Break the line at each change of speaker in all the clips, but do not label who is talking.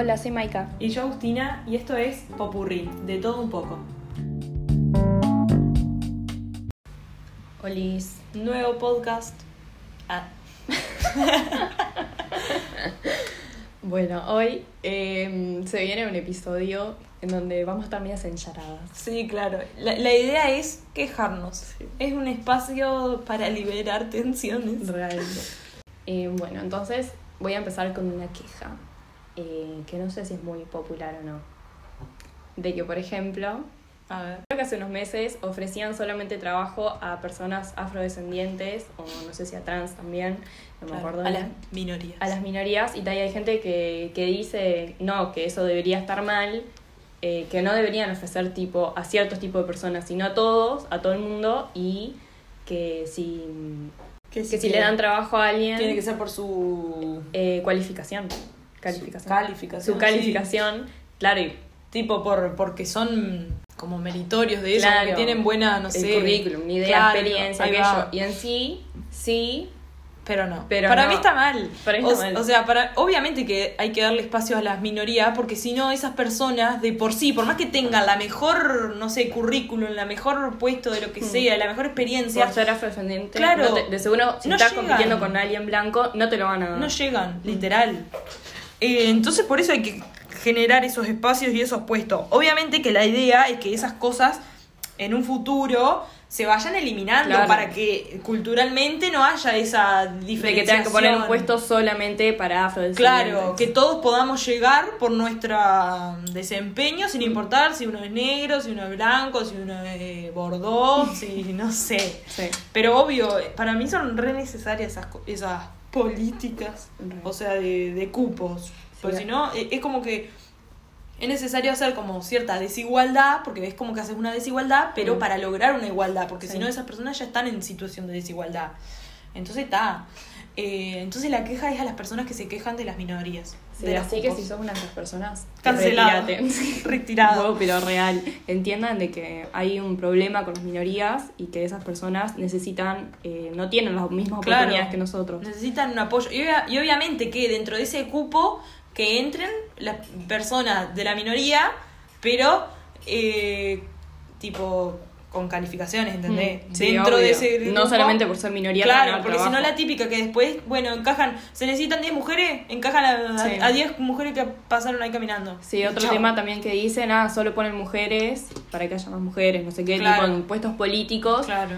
Hola, soy Maika.
Y yo Agustina, y esto es Popurrí, de todo un poco.
Olis.
Nuevo podcast. Ah,
Bueno, hoy eh, se viene un episodio en donde vamos a estar medias encharadas.
sí, claro. La, la idea es quejarnos. Es un espacio para liberar tensiones.
Realmente. Eh, bueno, entonces voy a empezar con una queja, eh, que no sé si es muy popular o no. De que, por ejemplo,
A ver.
creo que hace unos meses ofrecían solamente trabajo a personas afrodescendientes, o no sé si a trans también, no me acuerdo
a las minorías.
a las minorías y hay gente que, que dice no, que eso debería estar mal, eh, que no deberían ofrecer tipo a ciertos tipos de personas, sino a todos, a todo el mundo y que si, que si le dan trabajo a alguien,
Tiene que ser por su.
eh, cualificación. Calificación.
Su calificación,
Su calificación, claro, y
Tipo, por, porque son como meritorios de eso,
Claro.
porque tienen buena, no
el
sé.
currículum, ni idea,
Claro,
experiencia, aquello. Y en sí, sí,
Pero no.
Pero
para
no.
mí está mal.
Para mí
o,
está mal.
o sea, para, obviamente que hay que darle espacio a las minorías, porque si no, esas personas de por sí, por más que tengan la mejor, no sé, currículum, la mejor puesto de lo que
Hmm.
sea, la mejor experiencia,
por ser afrodescendiente,
Claro.
no te- de seguro si
No
estás
llegan.
compitiendo con alguien blanco, no te lo van a dar.
no llegan, literal. Eh, entonces, por eso hay que generar esos espacios y esos puestos. Obviamente que la idea es que esas cosas en un futuro se vayan eliminando
Claro.
para que culturalmente no haya esa
De
diferenciación.
que tengan que poner un puesto solamente para afrodescendientes.
Claro, que todos podamos llegar por nuestro desempeño, sin importar si uno es negro, si uno es blanco, si uno es eh, bordó, si no sé.
Sí.
Pero obvio, para mí son re necesarias esas, esas políticas, o sea, de, de cupos. Porque
Sí.
si no, eh, es como que es necesario hacer como cierta desigualdad, porque ves como que haces una desigualdad, pero
Mm.
para lograr una igualdad, porque
Sí.
si no esas personas ya están en situación de desigualdad. Entonces está. Eh, entonces la queja es a las personas que se quejan de las minorías.
Sí,
de
así que si sos una de esas personas,
Cancelado. Retirado.
No, pero real. Entiendan de que hay un problema con las minorías y que esas personas necesitan, eh, no tienen las mismas
Claro.
oportunidades que nosotros.
Necesitan un apoyo. Y, obvia- y obviamente que dentro de ese cupo que entren las personas de la minoría, pero eh, tipo con calificaciones, ¿entendés?
Mm, sí,
dentro de ese
No solamente por ser minoría.
Claro, porque si no la típica que después, bueno, encajan, se necesitan 10 mujeres, encajan a,
Sí.
a 10 mujeres que pasaron ahí caminando.
Sí, otro tema también que dicen, ah, solo ponen mujeres para que haya más mujeres, no sé qué,
Claro.
tipo en puestos políticos,
Claro.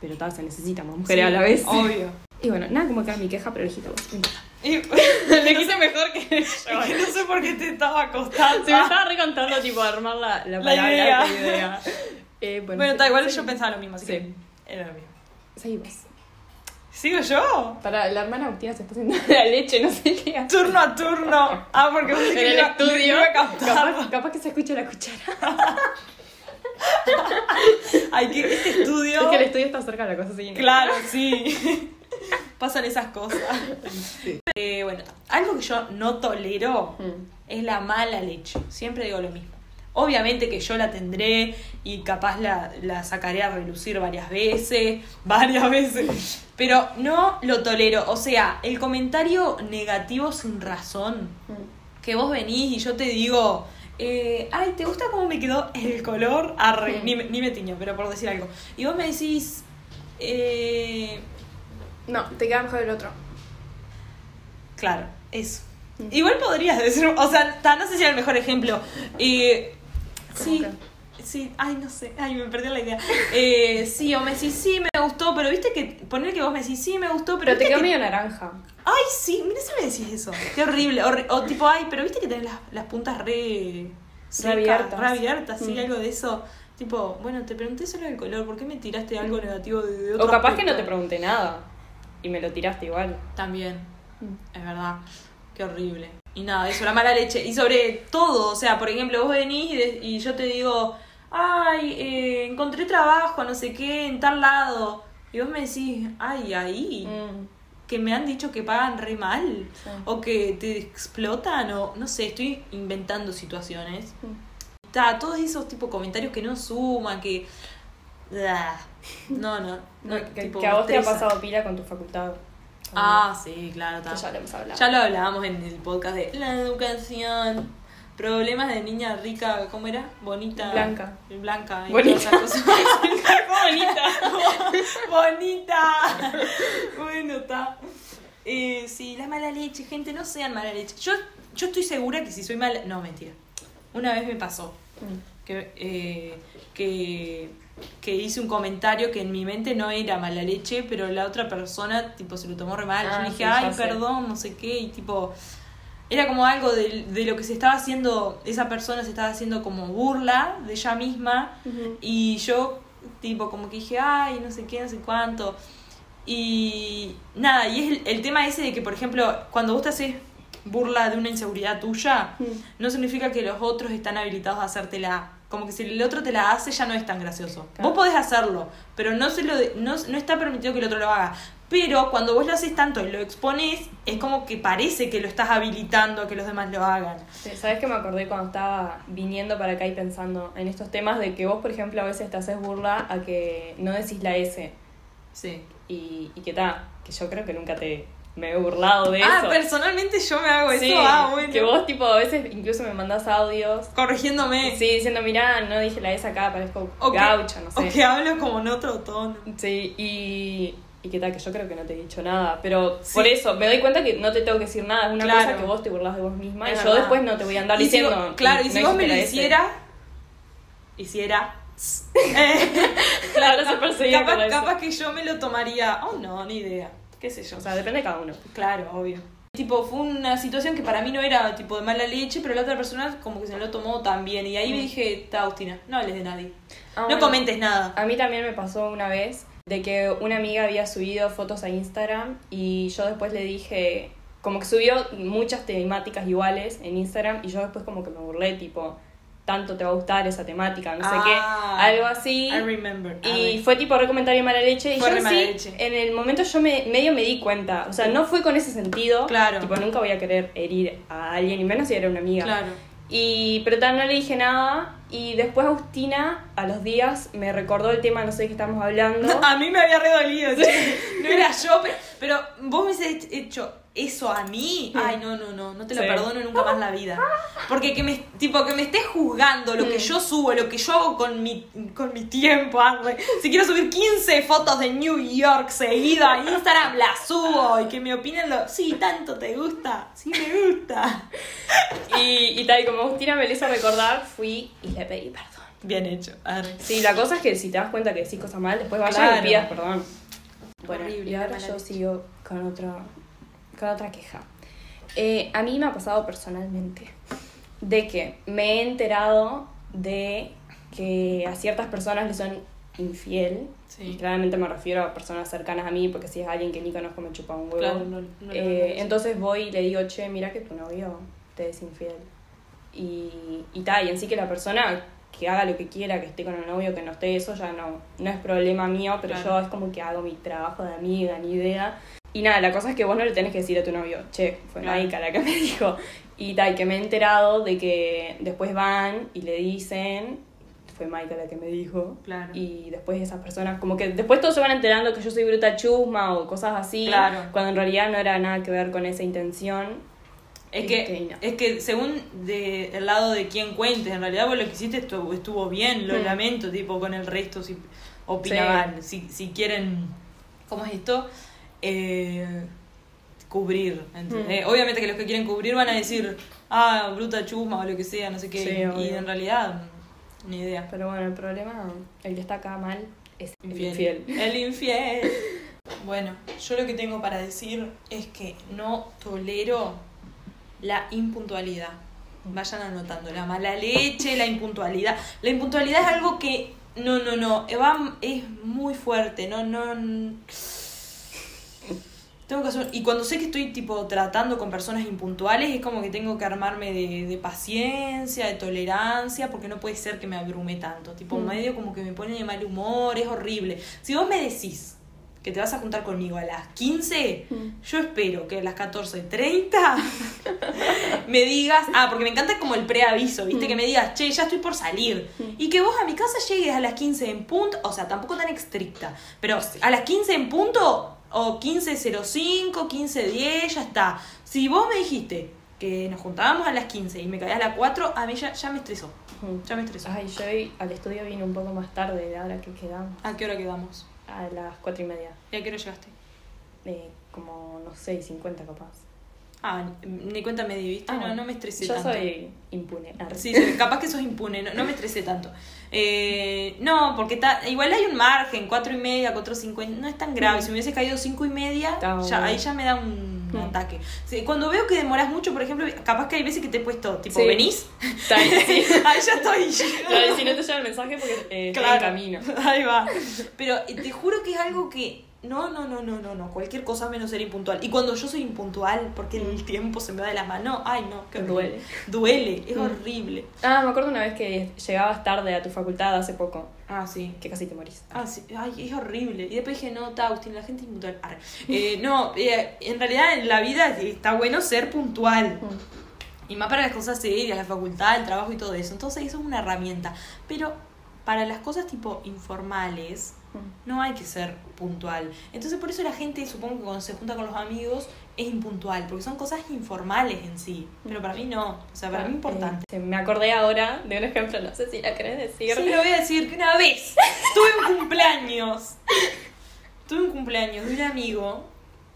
pero tal, se necesitan más mujeres
Sí,
a la vez.
Obvio.
Y bueno, nada como que era mi queja, pero elegiste vos.
Y-
Le quise mejor que yo.
Es que no sé por qué te estaba costando.
Se me estaba recontando, tipo, armar la, la
La
palabra,
idea.
la idea. Eh,
Bueno,
sí,
está igual
sí.
yo pensaba lo mismo, así
Sí.
que era lo mismo.
Seguimos.
¿Sigo yo?
Para la hermana Agustina se está haciendo la leche, no sé qué.
Turno a turno. Ah, porque
En el
iba-
estudio.
iba a.
Capaz, capaz que se escucha la cuchara.
Ay, que este estudio.
Es que el estudio está cerca de la cosa así.
Claro, sí. Pasan esas cosas. Eh, bueno, algo que yo no tolero
Mm.
es la mala leche. Siempre digo lo mismo. Obviamente que yo la tendré y capaz la, la sacaré a relucir varias veces, varias veces, pero no lo tolero. O sea, el comentario negativo sin razón,
Mm.
que vos venís y yo te digo, eh, ay, ¿te gusta cómo me quedó el color? Arre,
Mm.
ni, me- ni me tiño, pero por decir algo. Y vos me decís, eh,
No, te queda mejor el otro.
claro, eso.
Mm.
Igual podrías decir, o sea, no sé si era el mejor ejemplo. Eh, sí,
¿Cómo
sí, ay, no sé, ay, me perdí la idea. Eh, sí, o me decís, sí, me gustó, pero viste que, poner que vos me decís, sí, me gustó, pero,
Pero te quedó
que-
medio naranja.
Ay, sí, mira si me decís eso. Qué horrible. O, o tipo, ay, pero viste que tenés las, las puntas re. secas,
abiertas.
Re abiertas, sí,
Mm.
algo de eso. Tipo, bueno, te pregunté solo del color, ¿por qué me tiraste algo negativo de, de otro
O capaz que no te pregunté nada. Y me lo tiraste igual.
También,
Mm.
es verdad. Qué horrible. Y nada, eso, la mala leche. Y sobre todo, o sea, por ejemplo, vos venís y, de- y yo te digo, ay, eh, encontré trabajo, no sé qué, en tal lado. Y vos me decís, ay, ahí.
Mm.
que me han dicho que pagan re mal
Sí.
o que te explotan o no sé, estoy inventando situaciones.
Mm.
Está, todos esos tipo comentarios que no suman, que no, no, no
que,
tipo,
que a vos te ha pasado pila con tu facultad.
Ah, sí, claro,
que ya lo hemos hablado.
Ya lo hablábamos en el podcast de la educación. Problemas de niña rica, ¿cómo era? Bonita.
Blanca.
Blanca. y
Bonita.
todas esas cosas.
bonita.
Bonita. Bueno, está. Eh, sí, la mala leche, gente, no sean mala leche. Yo, yo estoy segura que si soy mala. No, mentira. Una vez me pasó que, eh, que, que hice un comentario que en mi mente no era mala leche, pero la otra persona, tipo, se lo tomó re mal.
Ah,
Yo dije,
sí, ya
ay,
sé.
perdón, no sé qué, y tipo. Era como algo de, de lo que se estaba haciendo, esa persona se estaba haciendo como burla de ella misma. Y yo, tipo, como que dije, ay, no sé qué, no sé cuánto. Y nada, y es el, el tema ese de que, por ejemplo, cuando vos te haces burla de una inseguridad tuya, no significa que los otros están habilitados a hacértela. Como que si el otro te la hace ya no es tan gracioso.
Claro.
Vos podés hacerlo, pero no, se lo de- no, no está permitido que el otro lo haga. Pero cuando vos lo haces tanto y lo expones, es como que parece que lo estás habilitando a que los demás lo hagan.
¿Sabes que me acordé cuando estaba viniendo para acá y pensando en estos temas de que vos, por ejemplo, a veces te haces burla a que no decís la S
Sí.
y, y que ta, que yo creo que nunca te me he burlado de
Ah,
eso.
personalmente yo me hago
Sí,
eso. Ah, bueno.
que vos tipo a veces incluso me mandás audios
Corrigiéndome.
sí, diciendo, mirá, no dije la S acá, parezco
O que-
gaucha, no
O
sé.
que hablo como en otro tono.
Sí, y, y que tal, que yo creo que no te he dicho nada, pero
Sí.
por eso me doy cuenta que no te tengo que decir nada, es una
Claro.
cosa que vos te burlas de vos misma
Es
y yo
verdad.
después no te voy a andar
Y si
diciendo.
vos- claro, y si
no
vos me lo hiciera. Hiciera. eh,
Claro,
capaz, capaz que yo me lo tomaría. Oh, no, ni idea. ¿Qué sé yo?
O sea, depende de cada uno.
Claro, obvio. Tipo, fue una situación que para mí no era tipo de mala leche, pero la otra persona como que se lo tomó también. Y ahí me
Mm.
dije, ta, Agustina, no hables de nadie.
Ah,
no
bueno.
comentes nada.
A mí también me pasó una vez de que una amiga había subido fotos a Instagram y yo después le dije, como que subió muchas temáticas iguales en Instagram y yo después como que me burlé, tipo, tanto te va a gustar esa temática, no sé
Ah,
qué, algo así.
I remember.
Y fue tipo re comentario mala leche y
Fue
yo sí,
leche.
en el momento yo me, medio me di cuenta, o sea, no fue con ese sentido,
Claro.
tipo, nunca voy a querer herir a alguien, y menos si era una amiga.
Claro.
Y, pero tal, no le dije nada. Y después Agustina, a los días, me recordó el tema, no sé de qué estamos hablando.
A mí me había redolido. No era yo, pero, pero vos me hubieses hecho eso a mí. Ay, no, no, no, no te lo
Sí.
perdono nunca más la vida. Porque que me, tipo, que me estés juzgando lo que yo subo, lo que yo hago con mi, con mi tiempo. arre. Si quiero subir 15 fotos de New York seguida a Instagram, las subo. Y que me opinen lo. Sí, tanto te gusta. Sí, me gusta.
Y, y tal, y como Agustina me lo hizo recordar, fui y le pedí perdón.
Bien hecho. arre.
Sí, la cosa es que si te das cuenta que decís cosas mal, después vas
Claro.
y pidas perdón. Bueno,
Horrible,
y ahora yo sigo con otra, con otra queja. Eh, a mí me ha pasado personalmente de que me he enterado de que a ciertas personas le son infiel.
Sí.
Y claramente me refiero a personas cercanas a mí, porque si es alguien que ni conozco me chupa un huevo.
Claro, no- no
Eh, entonces voy y le digo, che, mira que tu novio te es infiel. Y, y tal, y en sí que la persona que haga lo que quiera, que esté con el novio, que no esté, eso ya no, no es problema mío, pero
Claro.
yo es como que hago mi trabajo de amiga, ni idea. Y nada, la cosa es que vos no le tenés que decir a tu novio, che, fue
Claro.
Maika la que me dijo. Y tal, que me he enterado de que después van y le dicen, fue Maika la que me dijo.
Claro.
Y después esas personas, como que después todos se van enterando que yo soy bruta chusma o cosas así.
Claro.
Cuando en realidad no era nada que ver con esa intención.
Es
Este,
que,
y no.
es que según de, el lado de quien cuentes, en realidad vos lo que hiciste estuvo, estuvo bien, lo
Mm.
lamento, tipo con el resto si opina
Sí.
Si, si quieren, ¿cómo es esto? Eh, cubrir. ¿entendés?
Mm.
Obviamente que los que quieren cubrir van a decir, ah, bruta chusma o lo que sea, no sé qué.
Sí,
y
obvio.
en realidad, ni idea.
Pero bueno, el problema, el que está acá mal, es el
Infiel.
infiel.
El infiel. Bueno, yo lo que tengo para decir es que no tolero la impuntualidad. Vayan anotando la mala leche, la impuntualidad. La impuntualidad es algo que no, no, no, va- es muy fuerte, no, no. n- Tengo que hacer, y cuando sé que estoy tipo tratando con personas impuntuales es como que tengo que armarme de, de paciencia, de tolerancia, porque no puede ser que me abrume tanto. Tipo,
Mm.
medio como que me pone de mal humor, es horrible. Si vos me decís que te vas a juntar conmigo a las 15,
Mm.
yo espero que a las 14.30 me digas, ah, porque me encanta como el preaviso, ¿viste?
Mm.
Que me digas, che, ya estoy por salir.
Mm.
Y que vos a mi casa llegues a las 15 en punto, o sea, tampoco tan estricta, pero a las 15 en punto, o 15.05, 15.10, ya está. Si vos me dijiste que nos juntábamos a las 15 y me caías a las 4, a mí ya, ya me estresó. Ya me estresó.
Ay, yo hoy al estudio vine un poco más tarde de ahora que quedamos.
¿A qué hora quedamos?
A las cuatro y media.
¿Y a qué hora llegaste?
Eh, como, no sé, 50 capaz.
Ah, ni cuenta me di, ¿viste?
Ah,
no, no me estresé
Yo
tanto.
soy impune. Arre.
Sí, sí, capaz que sos impune, no, no me estresé tanto. Eh, no, porque ta- igual hay un margen, cuatro y media, cuatro cincuenta, no es tan grave. Si me hubiese caído cinco y media,
Está
ya, ahí ya me da un
Mm.
ataque. Sí, cuando veo que demoras mucho, por ejemplo, capaz que hay veces que te he puesto, tipo,
Sí.
¿venís?
Está ahí, sí.
ahí ya estoy.
Claro, si no te llega el mensaje porque eh, está en camino.
Ahí va. Pero eh, te juro que es algo que. No, no, no, no, no, no. Cualquier cosa menos ser impuntual. Y cuando yo soy impuntual, porque el tiempo se me va de las manos, ay no, que
Duele.
Duele, es
Mm.
horrible.
Ah, me acuerdo una vez que llegabas tarde a tu facultad hace poco,
Ah, sí.
que casi te morís.
Ah, sí. Ay, es horrible. Y después dije, no, está, Agustín, la gente es impuntual. Eh, no, eh, en realidad en la vida está bueno ser puntual.
Mm.
Y más para las cosas serias, la facultad, el trabajo y todo eso. Entonces eso es una herramienta. Pero para las cosas tipo informales,
Mm.
no hay que ser puntual. Entonces por eso la gente, supongo que cuando se junta con los amigos, es impuntual. Porque son cosas informales en sí. Pero para mí no. O sea, para mí es importante.
Eh, me acordé ahora de un ejemplo, no sé si la querés decir.
Sí, lo voy a decir que una vez tuve un cumpleaños. Tuve un cumpleaños de un amigo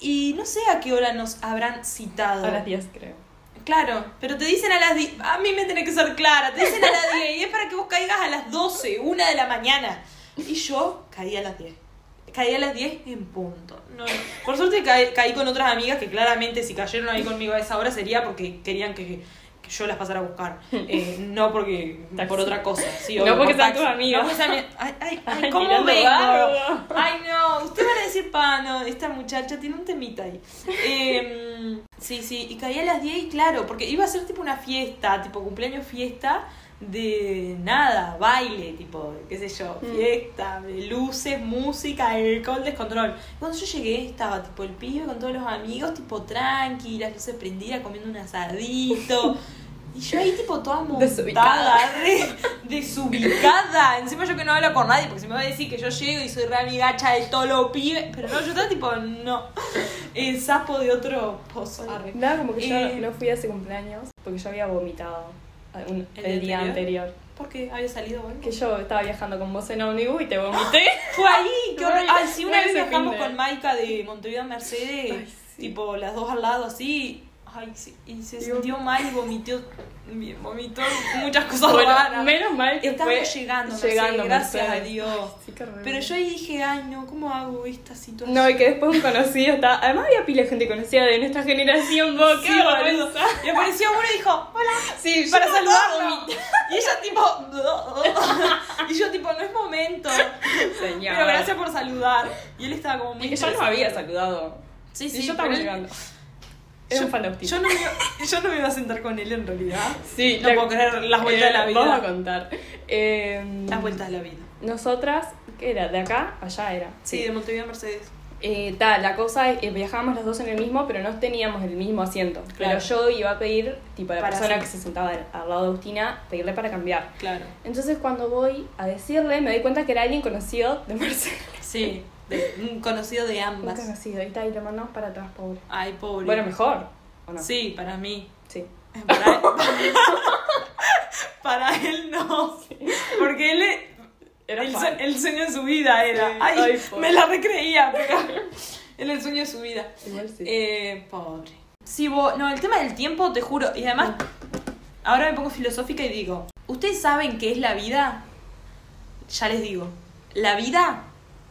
y no sé a qué hora nos habrán citado.
A las 10 creo.
Claro, pero te dicen a las 10. A mí me tiene que ser clara. Te dicen a las 10 y es para que vos caigas a las 12, una de la mañana. Y yo caí a las 10. Caí a las 10 en punto. No. Por suerte caí, caí con otras amigas que claramente si cayeron ahí conmigo a esa hora sería porque querían que, que yo las pasara a buscar. Eh, no porque por otra cosa. Sí,
No porque
por
sean tus.
No porque mi- Ay, ay, ay, ¿cómo vengo?
barro.
Ay, no, ustedes van a decir, pa, no, esta muchacha tiene un temita ahí. Em, sí, sí, y caí a las 10 y claro, porque iba a ser tipo una fiesta, tipo cumpleaños fiesta de nada, baile, tipo, qué sé yo,
Mm.
fiesta, luces, música, alcohol, descontrol. Cuando yo llegué estaba tipo el pibe con todos los amigos, tipo tranqui, las luces prendidas, comiendo un asadito. Y yo ahí tipo toda montada,
Desubicada.
Encima yo que no hablo con nadie, porque se me va a decir que yo llego y soy re amigacha de todos los pibes. Pero no, yo estaba tipo, no. El sapo de otro pozo. Arre.
Nada, como que yo
Eh,
no fui a ese cumpleaños porque yo había vomitado un-
¿El
el,
día anterior?
anterior.
¿Por qué? ¿Había salido bueno?
Que yo estaba viajando con vos en ómnibus y te vomité.
Fue ahí, qué horror.
Ay,
sí, una vez viajamos con Maika de Montevideo a Mercedes,
Ay, sí.
tipo las dos al lado así. Y se sintió mal y vomitó, vomitó muchas cosas
Bueno,
raras.
menos mal que
Estábamos
fue
llegando,
llegando
gracias a. Dios.
Ay, sí, qué horrible.
Pero yo ahí dije, ay no, ¿cómo hago esta situación?
No, y que después un conocido estaba. Además, había pila de gente conocida de nuestra generación, vos, qué
Sí,
vergüenza.
Y apareció uno y dijo, hola,
Sí, yo
para saludarlo. Y ella tipo, y yo tipo, no es momento.
Señor.
Pero gracias por saludar. Y él estaba como muy
Y que nos
interesado.
había saludado.
Sí,
Y
sí,
yo estaba
él- yo, yo no me iba, yo no me iba a sentar con él en realidad.
Sí,
no
la-
puedo creer las vueltas
eh,
de la vida.
Vamos a contar. Eh,
Las vueltas de la vida.
Nosotras, ¿qué era? ¿De acá? Allá era.
Sí, de Montevideo a Mercedes.
Eh, ta, la cosa es que viajábamos las dos en el mismo, pero no teníamos el mismo asiento.
Claro.
Pero yo iba a pedir, tipo, a la
Para
persona
sí.
que se sentaba al, al lado de Agustina, pedirle para cambiar.
Claro.
Entonces, cuando voy a decirle, me doy cuenta que era alguien conocido de Mercedes.
Sí, de, un conocido de
Un
ambas.
conocido. Y, ta, y lo mandamos para atrás, pobre.
Ay, pobre.
Bueno, mejor. ¿O no?
Sí, para mí.
Sí.
Para él, para él no. Porque él es-
Era
el, el sueño de su vida era.
Sí.
Ay,
Ay,
me la recreía, pero era el sueño de su vida.
Igual sí.
Eh, pobre. Sí, vos, no, el tema del tiempo, te juro. Y además, ahora me pongo filosófica y digo, ¿ustedes saben qué es la vida? Ya les digo, la vida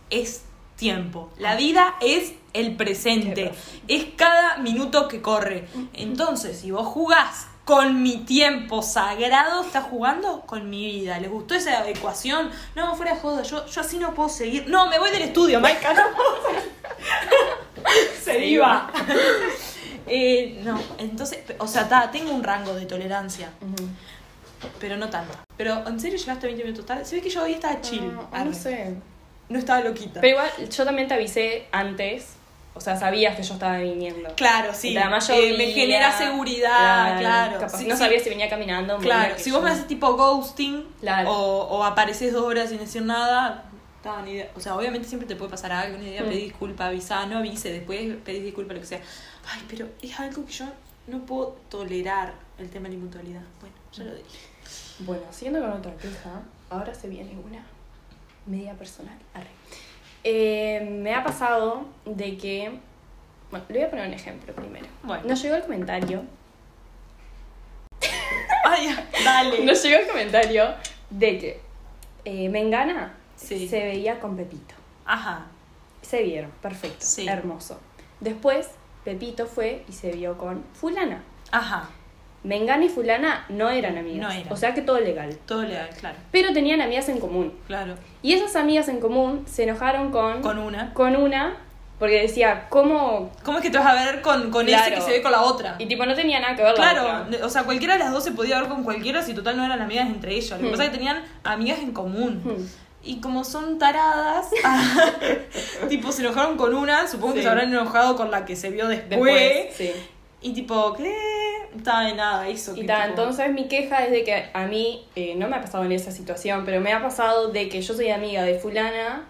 es tiempo. La vida es el presente. Es cada minuto que corre. Entonces, si vos jugás con mi tiempo sagrado, estás jugando con mi vida. ¿Les gustó esa ecuación? No, fuera de joda, yo, yo así no puedo seguir. No, me voy del estudio, Maika, no puedo seguir. Se iba. Eh, no, entonces, o sea, ta, tengo un rango de tolerancia, pero no tanto. Pero, ¿en serio llegaste a 20 minutos tarde? Se ve que yo hoy estaba chill.
No,
Arre.
no sé.
No estaba loquita.
Pero igual, yo también te avisé antes. O sea, sabías que yo estaba viniendo.
claro, sí.
Además
Eh,
llovía,
me genera seguridad, claro.
Capaz
Sí,
no
sí.
sabía si venía caminando.
Claro, si vos
yo-
me haces tipo ghosting
Claro.
o, o apareces dos horas sin decir nada, ni idea. O sea, obviamente siempre te puede pasar algo, ni idea,
Mm.
pedí disculpa, avisa, no avise, después pedís disculpa, lo que sea. Ay, pero es algo que yo no puedo tolerar, el tema de la inmutualidad. Bueno, ya lo dije.
Bueno, siguiendo con otra queja, ahora se viene una media personal. Arre. Eh, me ha pasado de que. Bueno, le voy a poner un ejemplo primero.
Bueno.
Nos llegó el comentario.
Ay, dale.
Nos llegó el comentario de que eh, Mengana
Sí.
se veía con Pepito.
Ajá.
Se vieron, perfecto,
Sí.
hermoso. Después, Pepito fue y se vio con Fulana.
Ajá.
Mengana y Fulana no eran amigas.
No eran.
O sea que todo legal.
Todo legal, claro.
Pero tenían amigas en común.
Claro.
Y esas amigas en común se enojaron con,
Con una.
con una porque decía, ¿cómo?
¿Cómo es que te vas a ver con, con ese
Claro.
que se ve con la otra?
Y tipo, no tenía nada que ver la
Claro,
otra.
o sea, cualquiera de las dos se podía ver con cualquiera si total no eran amigas entre ellas. Lo que
Hmm.
pasa es que tenían amigas en común.
Hmm.
Y como son taradas, tipo se enojaron con una, supongo que se habrán enojado con la que se vio después.
Después, sí.
Y tipo, ¿qué? Está de nada, eso.
Y ta,
tipo-
entonces mi queja es de que a mí, eh, no me ha pasado en esa situación, pero me ha pasado de que yo soy amiga de fulana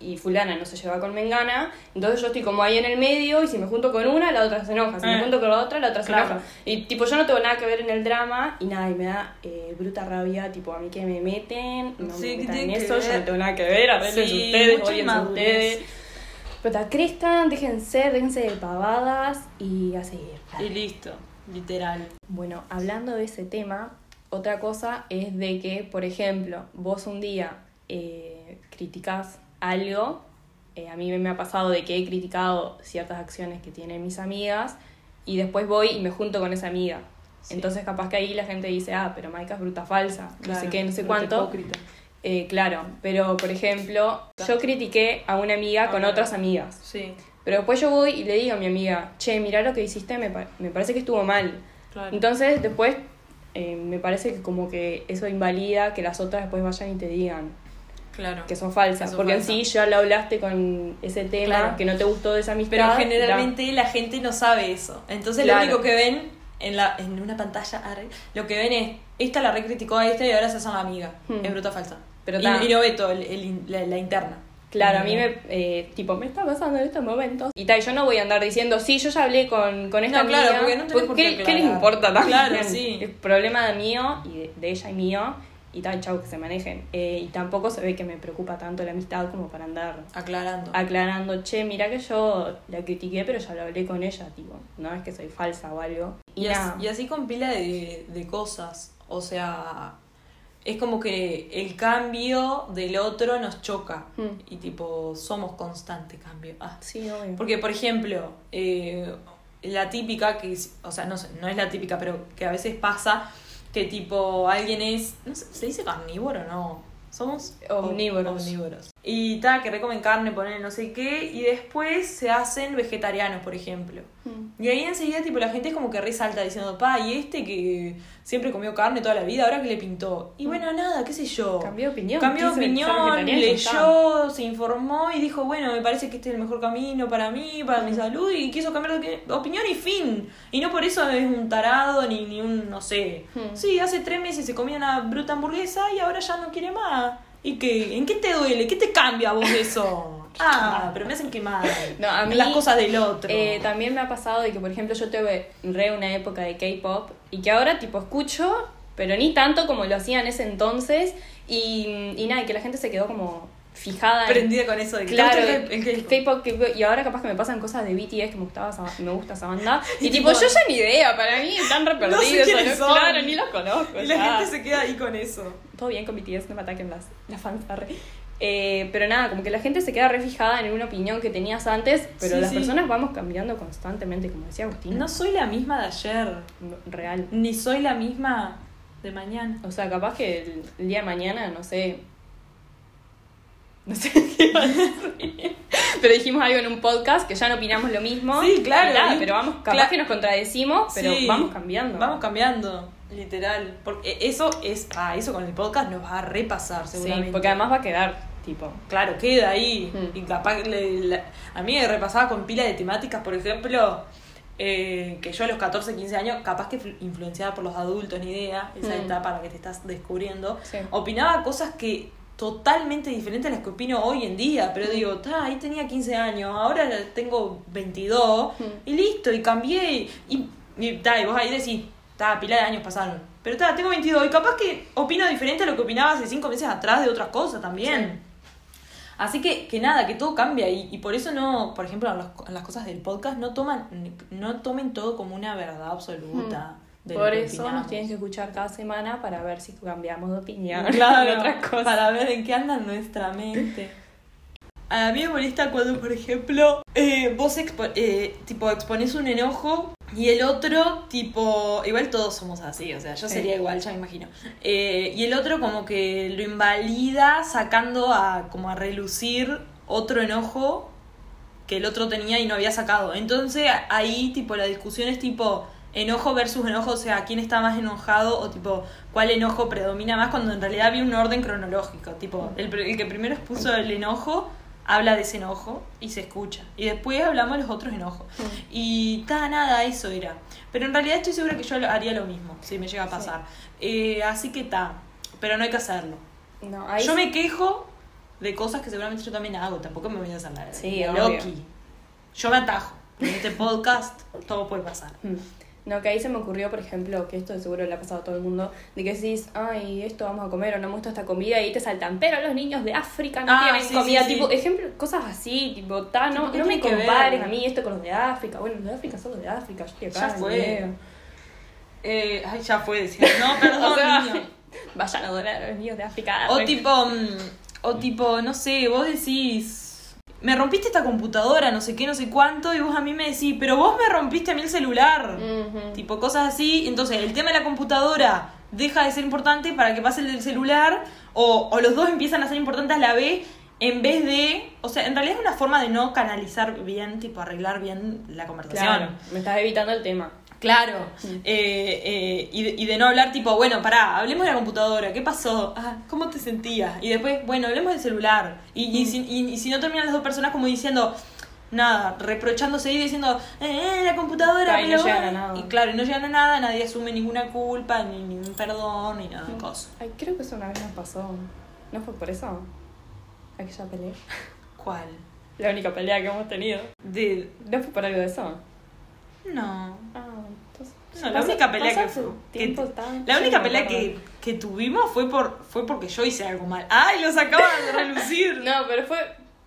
y fulana no se lleva con Mengana, entonces yo estoy como ahí en el medio y si me junto con una, la otra se enoja, si me
Eh.
junto con la otra, la otra se
Claro.
enoja. Y tipo, yo no tengo nada que ver en el drama y nada, y me da eh, bruta rabia, tipo, a mí que me meten, no
Sí,
me
¿qué
metan en eso, yo no tengo nada que ver, arreglense
Sí,
ustedes,
inmadurez.
ustedes. Pero ta, crezcan, déjense, déjense de pavadas y a seguir.
Y listo, literal.
Bueno, hablando de ese tema, otra cosa es de que, por ejemplo, vos un día eh, criticás algo, eh, a mí me ha pasado de que he criticado ciertas acciones que tienen mis amigas y después voy y me junto con esa amiga.
Sí.
Entonces capaz que ahí la gente dice, ah, pero Maika es bruta falsa, no sé qué, no sé cuánto. Eh, claro, pero por ejemplo, yo critiqué a una amiga con otras amigas.
Sí,
Pero después yo voy y le digo a mi amiga, che, mirá lo que hiciste, me, pa- me parece que estuvo mal.
claro.
Entonces, después, eh, me parece que como que eso invalida que las otras después vayan y te digan
claro.
que son falsas.
Que
porque en sí ya lo hablaste con ese tema,
Claro.
que no te gustó de esa amistad.
Pero generalmente la gente no sabe eso. Entonces
Claro.
lo único que ven en, la, en una pantalla, lo que ven es, esta la recriticó a esta y ahora se hacen la amiga.
Hmm.
Es bruta falsa.
Pero
y, y no ve todo, el, el la interna.
Claro, a mí me, eh, tipo, me está pasando en estos momentos. Y tal, yo no voy a andar diciendo, sí, yo ya hablé con, con esta
No, claro,
amiga.
porque no tenés por qué
¿qué, ¿qué les importa también?
Claro, sí.
Es problema de mío y de, de ella y mío. Y tal, chau, que se manejen. Eh, y tampoco se ve que me preocupa tanto la amistad como para andar
Aclarando.
aclarando, che, mira que yo la critiqué, pero ya lo hablé con ella, tipo, no es que soy falsa o algo. Y,
así, y así con pila de, de cosas. O sea, es como que el cambio del otro nos choca.
Hmm.
Y tipo, somos constante cambio. Ah.
sí, obvio.
Porque, por ejemplo, eh, la típica, que o sea, no, sé, no es la típica, pero que a veces pasa que tipo alguien es, no sé, ¿se dice carnívoro o no? Somos
Omnívoros.
omnívoros. Y tal, que recomen carne, ponen no sé qué, y después se hacen vegetarianos, por ejemplo.
Mm.
Y ahí enseguida, tipo, la gente es como que resalta diciendo, pa, y este que siempre comió carne toda la vida, ahora que le pintó. Y bueno, nada, qué sé yo.
Cambió de opinión.
Cambió de opinión, leyó, se informó y dijo, bueno, me parece que este es el mejor camino para mí, para mi salud, y quiso cambiar de que- opinión y fin. Y no por eso es un tarado ni, ni un, no sé. Sí, hace tres meses se comía una bruta hamburguesa y ahora ya no quiere más. ¿Y qué? ¿En qué te duele? ¿Qué te cambia a vos eso? Ah, pero me hacen quemar.
No, a mí,
Las cosas del otro.
Eh, también me ha pasado de que, por ejemplo, yo tuve re una época de K-pop y que ahora, tipo, escucho, pero ni tanto como lo hacía en ese entonces. Y, y nada, y que la gente se quedó como fijada en.
Prendida con eso de que
Claro, el,
el-
K-pop, K-pop, y ahora capaz que me pasan cosas de BTS que me gustaba esa- me gusta esa banda. Y,
Y
tipo,
tipo,
yo ya ni idea, para mí están re
No sé
perdidos,
quiénes
¿no?
son.
claro, ni los conozco.
Y la
ya.
gente se queda ahí con eso.
Todo bien con BTS, no me ataquen las, las fans. Eh, pero nada, como que la gente se queda re fijada en una opinión que tenías antes, pero
Sí,
las
sí.
personas vamos cambiando constantemente, como decía Agustín.
No soy la misma de ayer,
Real.
ni soy la misma de mañana.
O sea, capaz que el, el día de mañana, no sé. No sé qué iba a decir. Pero dijimos algo en un podcast que ya no opinamos lo mismo.
Sí, claro.
Nada, pero vamos, capaz
claro.
que nos contradecimos, pero
Sí,
vamos cambiando.
Vamos cambiando, literal. Porque eso es. Ah, eso con el podcast nos va a repasar,
Sí,
seguramente.
porque además va a quedar, tipo.
Claro, queda ahí.
Mm.
Y capaz le- la- a mí me repasaba con pila de temáticas, por ejemplo, eh, que yo a los 14, 15 años, capaz que flu- influenciada por los adultos, ni idea, esa
Mm.
etapa en la que te estás descubriendo,
Sí.
opinaba cosas que totalmente diferentes a las que opino hoy en día. Pero digo, ta, ahí tenía 15 años, ahora tengo 22 y listo, y cambié. Y, y, ta, y vos ahí decís, ta, pila de años pasaron. Pero ta, tengo 22 y capaz que opino diferente a lo que opinaba hace 5 meses atrás de otras cosas también. Así que, que nada, que todo cambia y, y por eso no, por ejemplo, en las, en las cosas del podcast no toman, no tomen todo como una verdad absoluta. lo
Por eso nos tienen que escuchar cada semana para ver si cambiamos de opinión.
Claro,
de otras cosas.
para ver en qué anda nuestra mente. A mí me molesta cuando, por ejemplo, eh, vos expo- eh, tipo expones un enojo y el otro, tipo, igual todos somos así, o sea, yo sería igual, ya me imagino. Eh, y el otro como que lo invalida sacando a como a relucir otro enojo que el otro tenía y no había sacado. Entonces ahí tipo la discusión es tipo enojo versus enojo, o sea, quién está más enojado o tipo cuál enojo predomina más cuando en realidad había un orden cronológico, tipo el, que primero expuso el enojo habla de ese enojo y se escucha y después hablamos de los otros enojos y ta nada eso era pero en realidad estoy segura que yo haría lo mismo si me llega a pasar Eh, así que ta pero no hay que hacerlo
No, ahí
yo
sí-
me quejo de cosas que seguramente yo también hago. Tampoco me voy a hacer la,
Sí.
Loki. Yo me atajo. En este podcast todo puede pasar.
Mm. No, que ahí se me ocurrió, por ejemplo, que esto de seguro le ha pasado a todo el mundo, de que decís, ay, esto vamos a comer o no me gusta esta comida y te saltan, pero los niños de África no
Ah,
tienen
sí,
comida,
sí, sí.
tipo, ejemplo, cosas así, tipo, ta, no,
Tipo, ¿qué
no me
ver?
compares a mí esto con los de África, bueno, los de África son los de África, yo estoy acá.
Ya fue. Eh, ay, ya fue decir. No, perdón,
O sea,
niño.
Vayan a donar a los niños de África.
O tipo, mm, o tipo, no sé, vos decís, me rompiste esta computadora, no sé qué, no sé cuánto, y vos a mí me decís, pero vos me rompiste a mí el celular. Tipo cosas así. Entonces, el tema de la computadora deja de ser importante para que pase el del celular, o, o los dos empiezan a ser importantes a la vez, en vez de. O sea, en realidad es una forma de no canalizar bien, tipo arreglar bien la conversación.
Claro, me estás evitando el tema.
Claro,
Mm.
eh, eh, y, de, y de no hablar tipo, bueno, pará, hablemos de la computadora, ¿qué pasó? Ah, ¿Cómo te sentías? Y después, bueno, hablemos del celular. Y, y, si, y- si no terminan las dos personas como diciendo, nada, reprochándose y diciendo, eh, la computadora,
Claro, y no
pero
llegan
bueno".
a nada.
Y claro, y no llegan a nada, nadie asume ninguna culpa, ni ningún perdón, ni nada de
Mm.
cosas.
Ay, creo que eso una vez nos pasó. ¿No fue por eso? Aquella pelea.
¿Cuál?
La única pelea que hemos tenido.
De...
¿No fue por algo de eso?
No.
Ah, entonces.
No, la única pelea que fue. que-
Tiempo tan-
la única pelea que, que tuvimos fue por fue porque yo hice algo mal. ¡Ay, lo sacaban de relucir!
No, pero fue.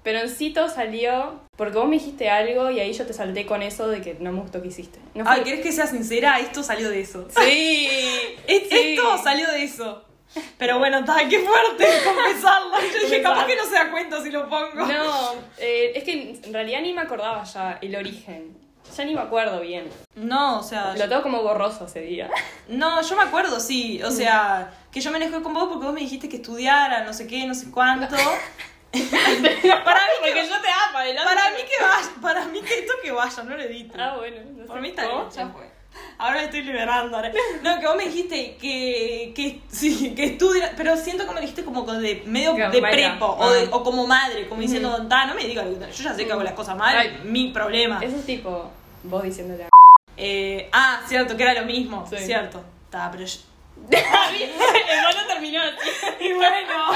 Pero en Cito salió porque vos me dijiste algo y ahí yo te salté con eso de que no me gustó que hiciste. No fue-
Ay, ¿querés que sea sincera? Esto salió de eso.
Sí.
Es-
sí.
Esto salió de eso. Pero bueno, está, qué fuerte confesarlo. Yo dije, capaz que no se da cuenta si lo pongo.
No, eh, es que en realidad ni me acordaba ya el origen. Ya ni me acuerdo bien.
No, o sea,
Lo tengo como borroso ese día.
no, yo me acuerdo, sí. O sea, que yo me enojé con vos porque vos me dijiste que estudiara, no sé qué, no sé cuánto. para mí que,
yo te amo,
para mí que vaya, para mí que esto que vaya, no lo edito.
Ah, bueno. No
Por mí está bien, ya fue. Ahora me estoy liberando. ahora. No, que vos me dijiste que, que sí, que estudia, pero siento que me dijiste como de medio
Que
de prepo o, de-
Ah.
o como madre, como diciendo, "Ta, no me digas, yo ya sé que hago las cosas mal,
Ay.
mi problema.
Eso es tipo vos diciéndole a
Eh, ah, cierto, que era lo mismo,
Sí.
cierto. Ta, pero yo-
El no terminó.
Y bueno,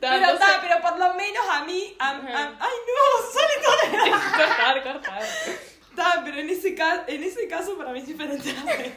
pero
entonces-
ta, pero por lo menos a mí, a- a-
Ajá.
ay no, sale todo
cortar, cortar.
Ta, pero en ese, ca- en ese caso para mí es diferente.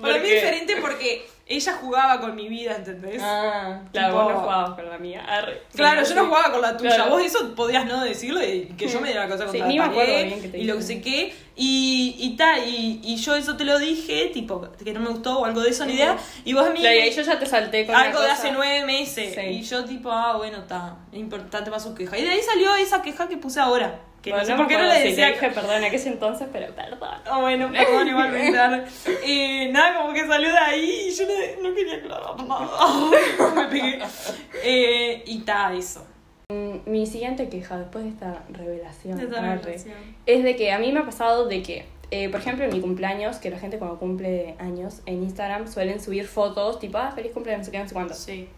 para
¿Por
mí es diferente porque ella jugaba con mi vida, ¿entendés?
Ah, claro,
Tipo-
vos no jugabas con la mía. Arre.
Claro,
Sí,
yo no jugaba con la tuya.
Claro.
Vos eso podías no decirlo y que yo me diera la cosa
Sí,
contra
ni
la
me acuerdo bien que te
y lo que sé qué. Y, y ta, y, y yo eso te lo dije, tipo, que no me gustó o algo de eso, ni idea. Y vos a mí
Claro, y ahí yo ya te salté con
algo de hace nueve meses.
Sí.
Y yo tipo, ah, bueno, está, importante para su queja. Y de ahí salió esa queja que puse ahora. Que
Bueno,
no sé por qué no le decía...
te dije perdón en aquel entonces, pero perdón.
Ah, bueno, perdón, igualmente. Eh, nada, como que salió de ahí y yo no, no quería aclarar nada. Me pegué. Eh, y ta, eso.
Mm, Mi siguiente queja después de esta revelación,
De esta revelación.
es de que a mí me ha pasado de que, eh, por ejemplo, en mi cumpleaños, que la gente cuando cumple años en Instagram suelen subir fotos tipo, ah, feliz cumpleaños, no sé qué, no sé cuánto.
Sí.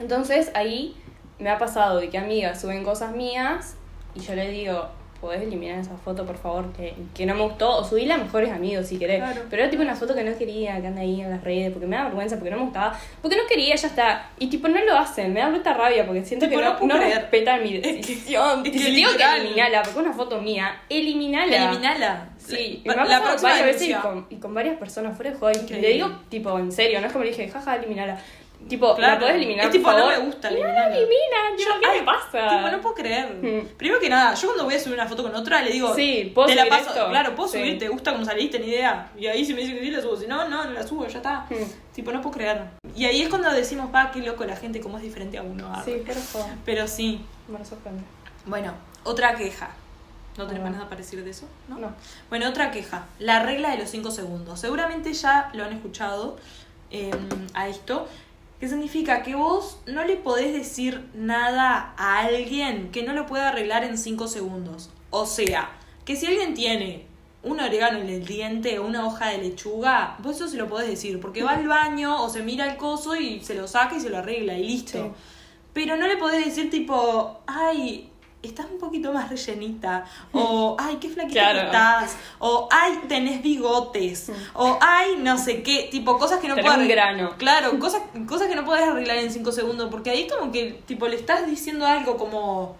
Entonces ahí me ha pasado de que amigas suben cosas mías y yo le digo, podés eliminar esa foto, por favor, que, que no me gustó, o subirla a mejores amigos si querés.
Claro.
Pero era tipo una foto que no quería, que anda ahí en las redes, porque me da vergüenza, porque no me gustaba, porque no quería, ya está. Y tipo, no lo hacen, me da bruta rabia, porque siento
Tipo,
que
no
respetan mi
Es que-
decisión.
es que
si digo que eliminala, porque es una foto mía, eliminala.
Eliminala.
Sí, y
La-
me ha
la
varias veces y con, y con varias personas fuera de joder. y. Le digo, tipo, en serio, no es como le dije, jaja, eliminala. Tipo,
Claro.
la podés eliminar,
Es tipo,
por
no me gusta,
Y no eliminan, tipo, ¿qué
ay,
me pasa?
Tipo, no puedo creer.
Mm.
Primero que nada, yo cuando voy a subir una foto con otra, le digo,
Sí, ¿puedo
te la paso,
esto?
claro, puedo
Sí.
subir, te gusta como saliste, ni idea. Y ahí si me dicen que sí, la subo. Si no, no, no la subo, ya está.
Mm.
Tipo, no puedo creer. Y ahí es cuando decimos, pa, qué loco la gente, cómo es diferente a uno.
Sí, pero
sí.
lo sorprende.
Bueno, otra queja. ¿No tenemos nada para decir de eso? ¿No?
No.
Bueno, otra queja. La regla de los 5 segundos. Seguramente ya lo han escuchado eh, a esto. Que significa que vos no le podés decir nada a alguien que no lo pueda arreglar en 5 segundos. O sea, que si alguien tiene un orégano en el diente o una hoja de lechuga, vos eso se lo podés decir. Porque va al baño o se mira el coso y se lo saca y se lo arregla y listo.
Sí.
Pero no le podés decir tipo, ay, estás un poquito más rellenita. O, ay, qué flaquita
Claro.
estás. O, ay, tenés bigotes. O, ay, no sé qué. Tipo, cosas que no
un
arreglar.
grano.
Claro, cosas, cosas que no podés arreglar en 5 segundos. Porque ahí como que, tipo, le estás diciendo algo como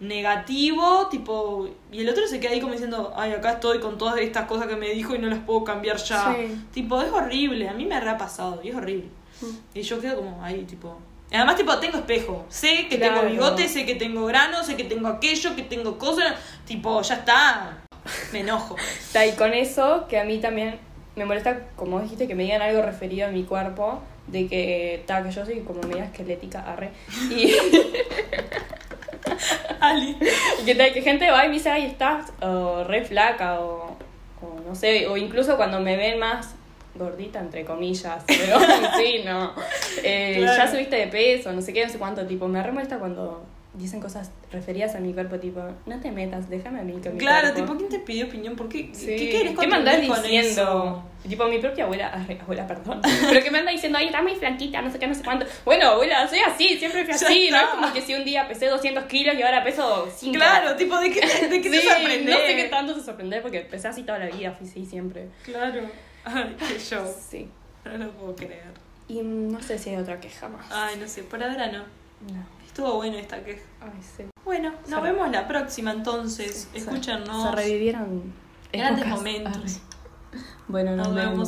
negativo, tipo, y el otro se queda ahí como diciendo, ay, acá estoy con todas estas cosas que me dijo y no las puedo cambiar ya.
Sí.
Tipo, es horrible, a mí me ha pasado y es horrible.
Mm.
Y yo quedo como ahí, tipo. Además, tipo, tengo espejo. Sé que
Claro.
tengo bigote, sé que tengo grano, sé que tengo aquello, que tengo cosas. Tipo, ya está. Me enojo.
Está, y con eso, que a mí también me molesta, como dijiste, que me digan algo referido a mi cuerpo, de que, está, que yo soy como media esquelética, arre. Y,
Ali.
y que, gente va y me dice, ay, estás o re flaca, o, o no sé, o incluso cuando me ven más gordita, entre comillas, pero sí, no. Eh,
Claro.
Ya subiste de peso, no sé qué, no sé cuánto, tipo, me re molesta cuando dicen cosas referidas a mi cuerpo, tipo, no te metas, déjame a mí con mi
Claro,
cuerpo".
tipo, ¿quién te pidió opinión? ¿Por qué?
Sí.
¿Qué querés
¿Qué me andás diciendo? Tipo, mi propia abuela, abuela, perdón, pero que me anda diciendo, ay, estás muy flaquita, no sé qué, no sé cuánto. Bueno, abuela, soy así, siempre fui así, no
está.
es como que si un día pesé 200 kilos y ahora peso 5.
Claro, tipo, ¿de qué, de qué
sí,
te sorprendés?
no sé qué tanto te sorprender porque pesé así toda la vida, fui así siempre.
Claro. Ay, qué show.
Sí.
No lo puedo creer.
Y no sé si hay otra queja más.
Ay, no sé, por ahora no.
No.
Estuvo bueno esta queja.
Ay, sí.
Bueno, nos vemos la próxima entonces.
Se-
Escúchanos.
Se revivieron
Grandes momentos.
Arre. Bueno, nos,
Nos
vemos.
vemos.